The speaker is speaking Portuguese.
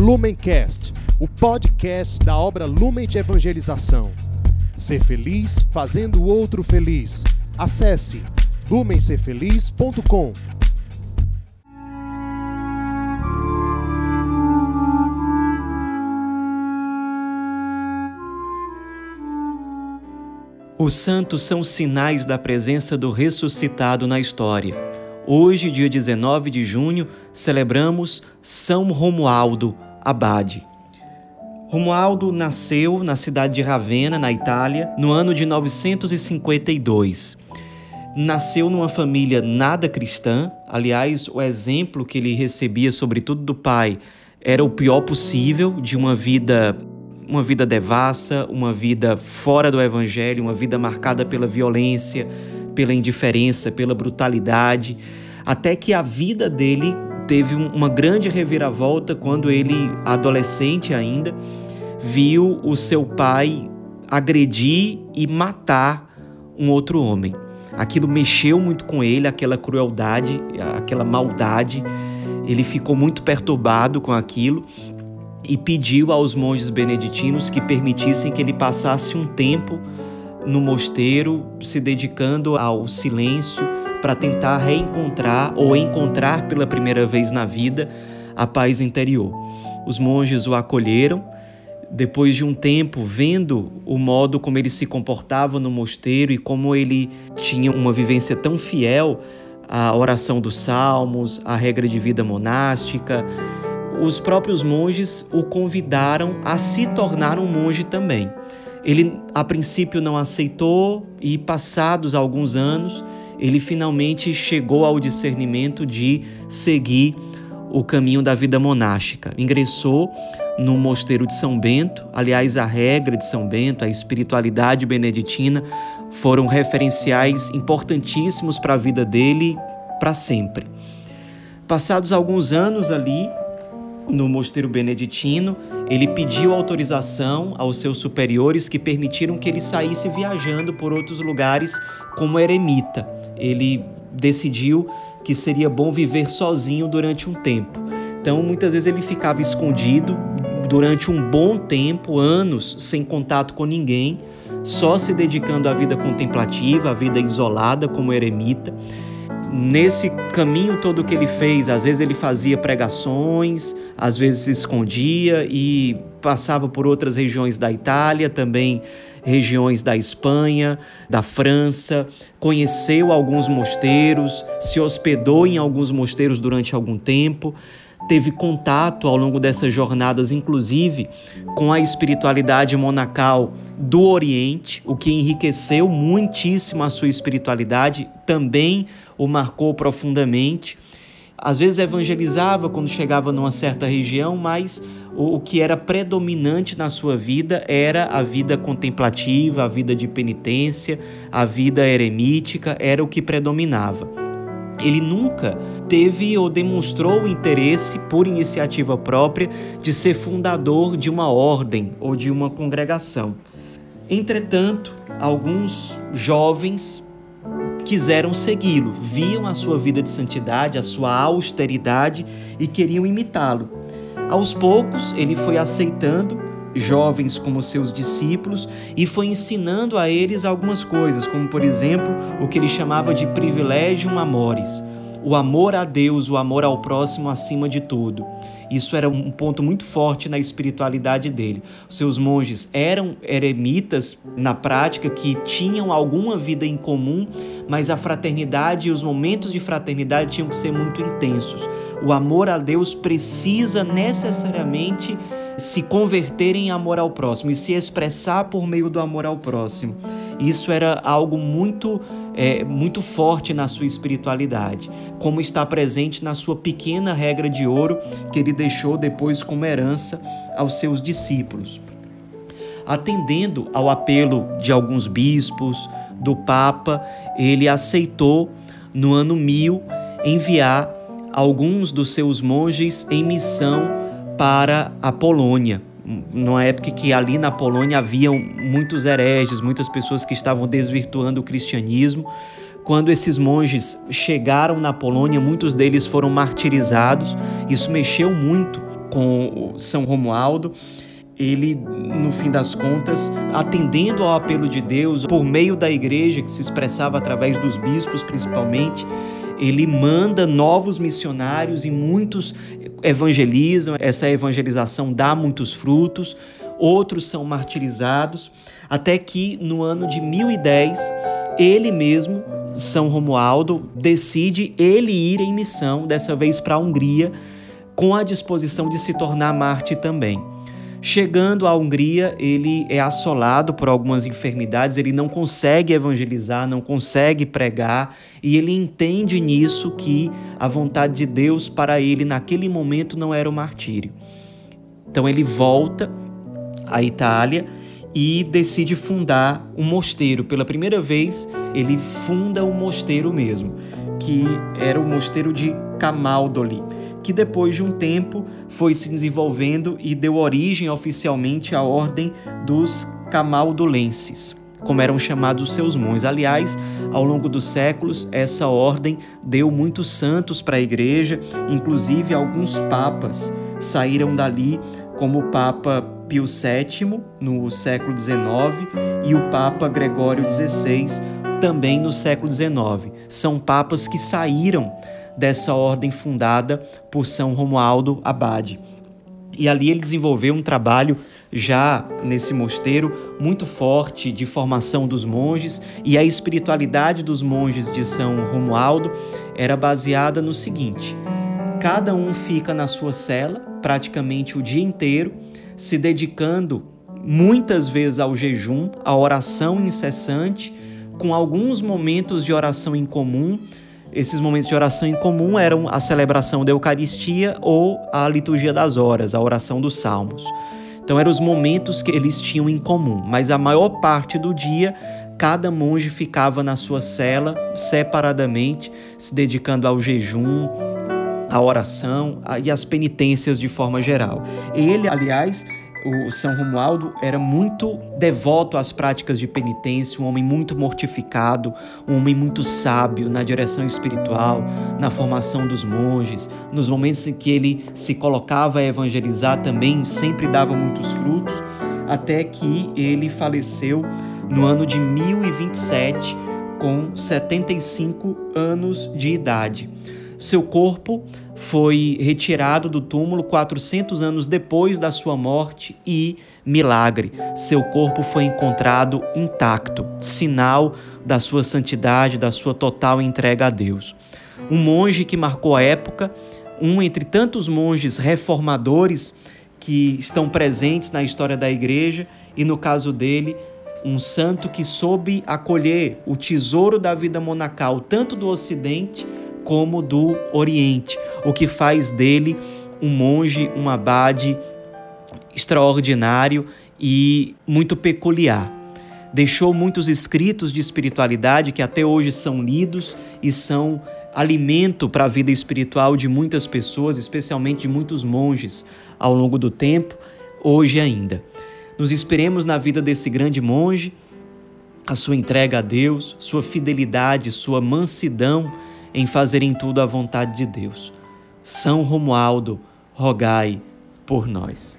Lumencast, o podcast da obra Lumen de Evangelização. Ser feliz fazendo o outro feliz. Acesse lumencerfeliz.com. Os santos são sinais da presença do ressuscitado na história. Hoje, dia 19 de junho, celebramos São Romualdo Abade. Romualdo nasceu na cidade de Ravenna, na Itália, no ano de 952. Nasceu numa família nada cristã, aliás, o exemplo que ele recebia, sobretudo do pai, era o pior possível de uma vida uma vida devassa, uma vida fora do evangelho, uma vida marcada pela violência, pela indiferença, pela brutalidade, até que a vida dele teve uma grande reviravolta quando ele, adolescente ainda, viu o seu pai agredir e matar um outro homem. Aquilo mexeu muito com ele, aquela crueldade, aquela maldade. Ele ficou muito perturbado com aquilo e pediu aos monges beneditinos que permitissem que ele passasse um tempo no mosteiro, se dedicando ao silêncio para tentar reencontrar ou encontrar pela primeira vez na vida a paz interior. Os monges o acolheram. Depois de um tempo, vendo o modo como ele se comportava no mosteiro e como ele tinha uma vivência tão fiel à oração dos salmos, à regra de vida monástica, os próprios monges o convidaram a se tornar um monge também. Ele, a princípio, não aceitou e, passados alguns anos, ele finalmente chegou ao discernimento de seguir o caminho da vida monástica. Ingressou no mosteiro de São Bento. Aliás, a regra de São Bento, a espiritualidade beneditina, foram referenciais importantíssimos para a vida dele para sempre. Passados alguns anos ali, no mosteiro beneditino, ele pediu autorização aos seus superiores que permitiram que ele saísse viajando por outros lugares como eremita. Ele decidiu que seria bom viver sozinho durante um tempo. Então, muitas vezes ele ficava escondido durante um bom tempo, anos, sem contato com ninguém, só se dedicando à vida contemplativa, à vida isolada como eremita nesse caminho todo que ele fez, às vezes ele fazia pregações, às vezes se escondia e passava por outras regiões da Itália, também regiões da Espanha, da França, conheceu alguns mosteiros, se hospedou em alguns mosteiros durante algum tempo teve contato ao longo dessas jornadas, inclusive, com a espiritualidade monacal do Oriente, o que enriqueceu muitíssimo a sua espiritualidade, também o marcou profundamente. Às vezes evangelizava quando chegava numa certa região, mas o, que era predominante na sua vida era a vida contemplativa, a vida de penitência, a vida eremítica, era o que predominava. Ele nunca teve ou demonstrou interesse por iniciativa própria de ser fundador de uma ordem ou de uma congregação. Entretanto, alguns jovens quiseram segui-lo, viam a sua vida de santidade, a sua austeridade e queriam imitá-lo. Aos poucos, ele foi aceitando jovens como seus discípulos e foi ensinando a eles algumas coisas, como por exemplo o que ele chamava de privilégio amores, o amor a Deus, o amor ao próximo acima de tudo. Isso era um ponto muito forte na espiritualidade dele. Seus monges eram eremitas na prática que tinham alguma vida em comum, mas a fraternidade e os momentos de fraternidade tinham que ser muito intensos. O amor a Deus precisa necessariamente se converter em amor ao próximo e se expressar por meio do amor ao próximo. Isso era algo muito é, muito forte na sua espiritualidade, como está presente na sua pequena regra de ouro que ele deixou depois como herança aos seus discípulos. Atendendo ao apelo de alguns bispos, do Papa, ele aceitou, no ano 1000, enviar alguns dos seus monges em missão para a Polônia, numa época que ali na Polônia haviam muitos hereges, muitas pessoas que estavam desvirtuando o cristianismo. Quando esses monges chegaram na Polônia, muitos deles foram martirizados. Isso mexeu muito com São Romualdo ele, no fim das contas, atendendo ao apelo de Deus, por meio da igreja, que se expressava através dos bispos principalmente, ele manda novos missionários e muitos evangelizam, essa evangelização dá muitos frutos, outros são martirizados, até que no ano de 1010, ele mesmo, São Romualdo, decide ele ir em missão, dessa vez para a Hungria, com a disposição de se tornar Marte também. Chegando à Hungria, ele é assolado por algumas enfermidades, ele não consegue evangelizar, não consegue pregar, e ele entende nisso que a vontade de Deus para ele naquele momento não era o martírio. Então ele volta à Itália e decide fundar um mosteiro. Pela primeira vez, ele funda um mosteiro mesmo, que era o mosteiro de Camaldoli que depois de um tempo foi se desenvolvendo e deu origem oficialmente à ordem dos camaldulenses, como eram chamados seus monges. Aliás, ao longo dos séculos, essa ordem deu muitos santos para a igreja, inclusive alguns papas saíram dali, como o Papa Pio VII, no século XIX, e o Papa Gregório XVI, também no século XIX. São papas que saíram dessa ordem fundada por São Romualdo Abade. E ali ele desenvolveu um trabalho já nesse mosteiro muito forte de formação dos monges, e a espiritualidade dos monges de São Romualdo era baseada no seguinte: cada um fica na sua cela praticamente o dia inteiro, se dedicando muitas vezes ao jejum, à oração incessante, com alguns momentos de oração em comum, esses momentos de oração em comum eram a celebração da Eucaristia ou a liturgia das horas, a oração dos salmos. Então eram os momentos que eles tinham em comum, mas a maior parte do dia cada monge ficava na sua cela separadamente, se dedicando ao jejum, à oração e às penitências de forma geral. Ele, aliás, o São Romualdo era muito devoto às práticas de penitência, um homem muito mortificado, um homem muito sábio na direção espiritual, na formação dos monges. Nos momentos em que ele se colocava a evangelizar também sempre dava muitos frutos, até que ele faleceu no ano de 1027 com 75 anos de idade. Seu corpo foi retirado do túmulo 400 anos depois da sua morte e, milagre, seu corpo foi encontrado intacto, sinal da sua santidade, da sua total entrega a Deus. Um monge que marcou a época, um entre tantos monges reformadores que estão presentes na história da igreja e, no caso dele, um santo que soube acolher o tesouro da vida monacal, tanto do Ocidente como do Oriente, o que faz dele um monge, um abade extraordinário e muito peculiar. Deixou muitos escritos de espiritualidade que até hoje são lidos e são alimento para a vida espiritual de muitas pessoas, especialmente de muitos monges ao longo do tempo, hoje ainda. Nos esperemos na vida desse grande monge, a sua entrega a Deus, sua fidelidade, sua mansidão em fazerem tudo à vontade de Deus. São Romualdo, rogai por nós.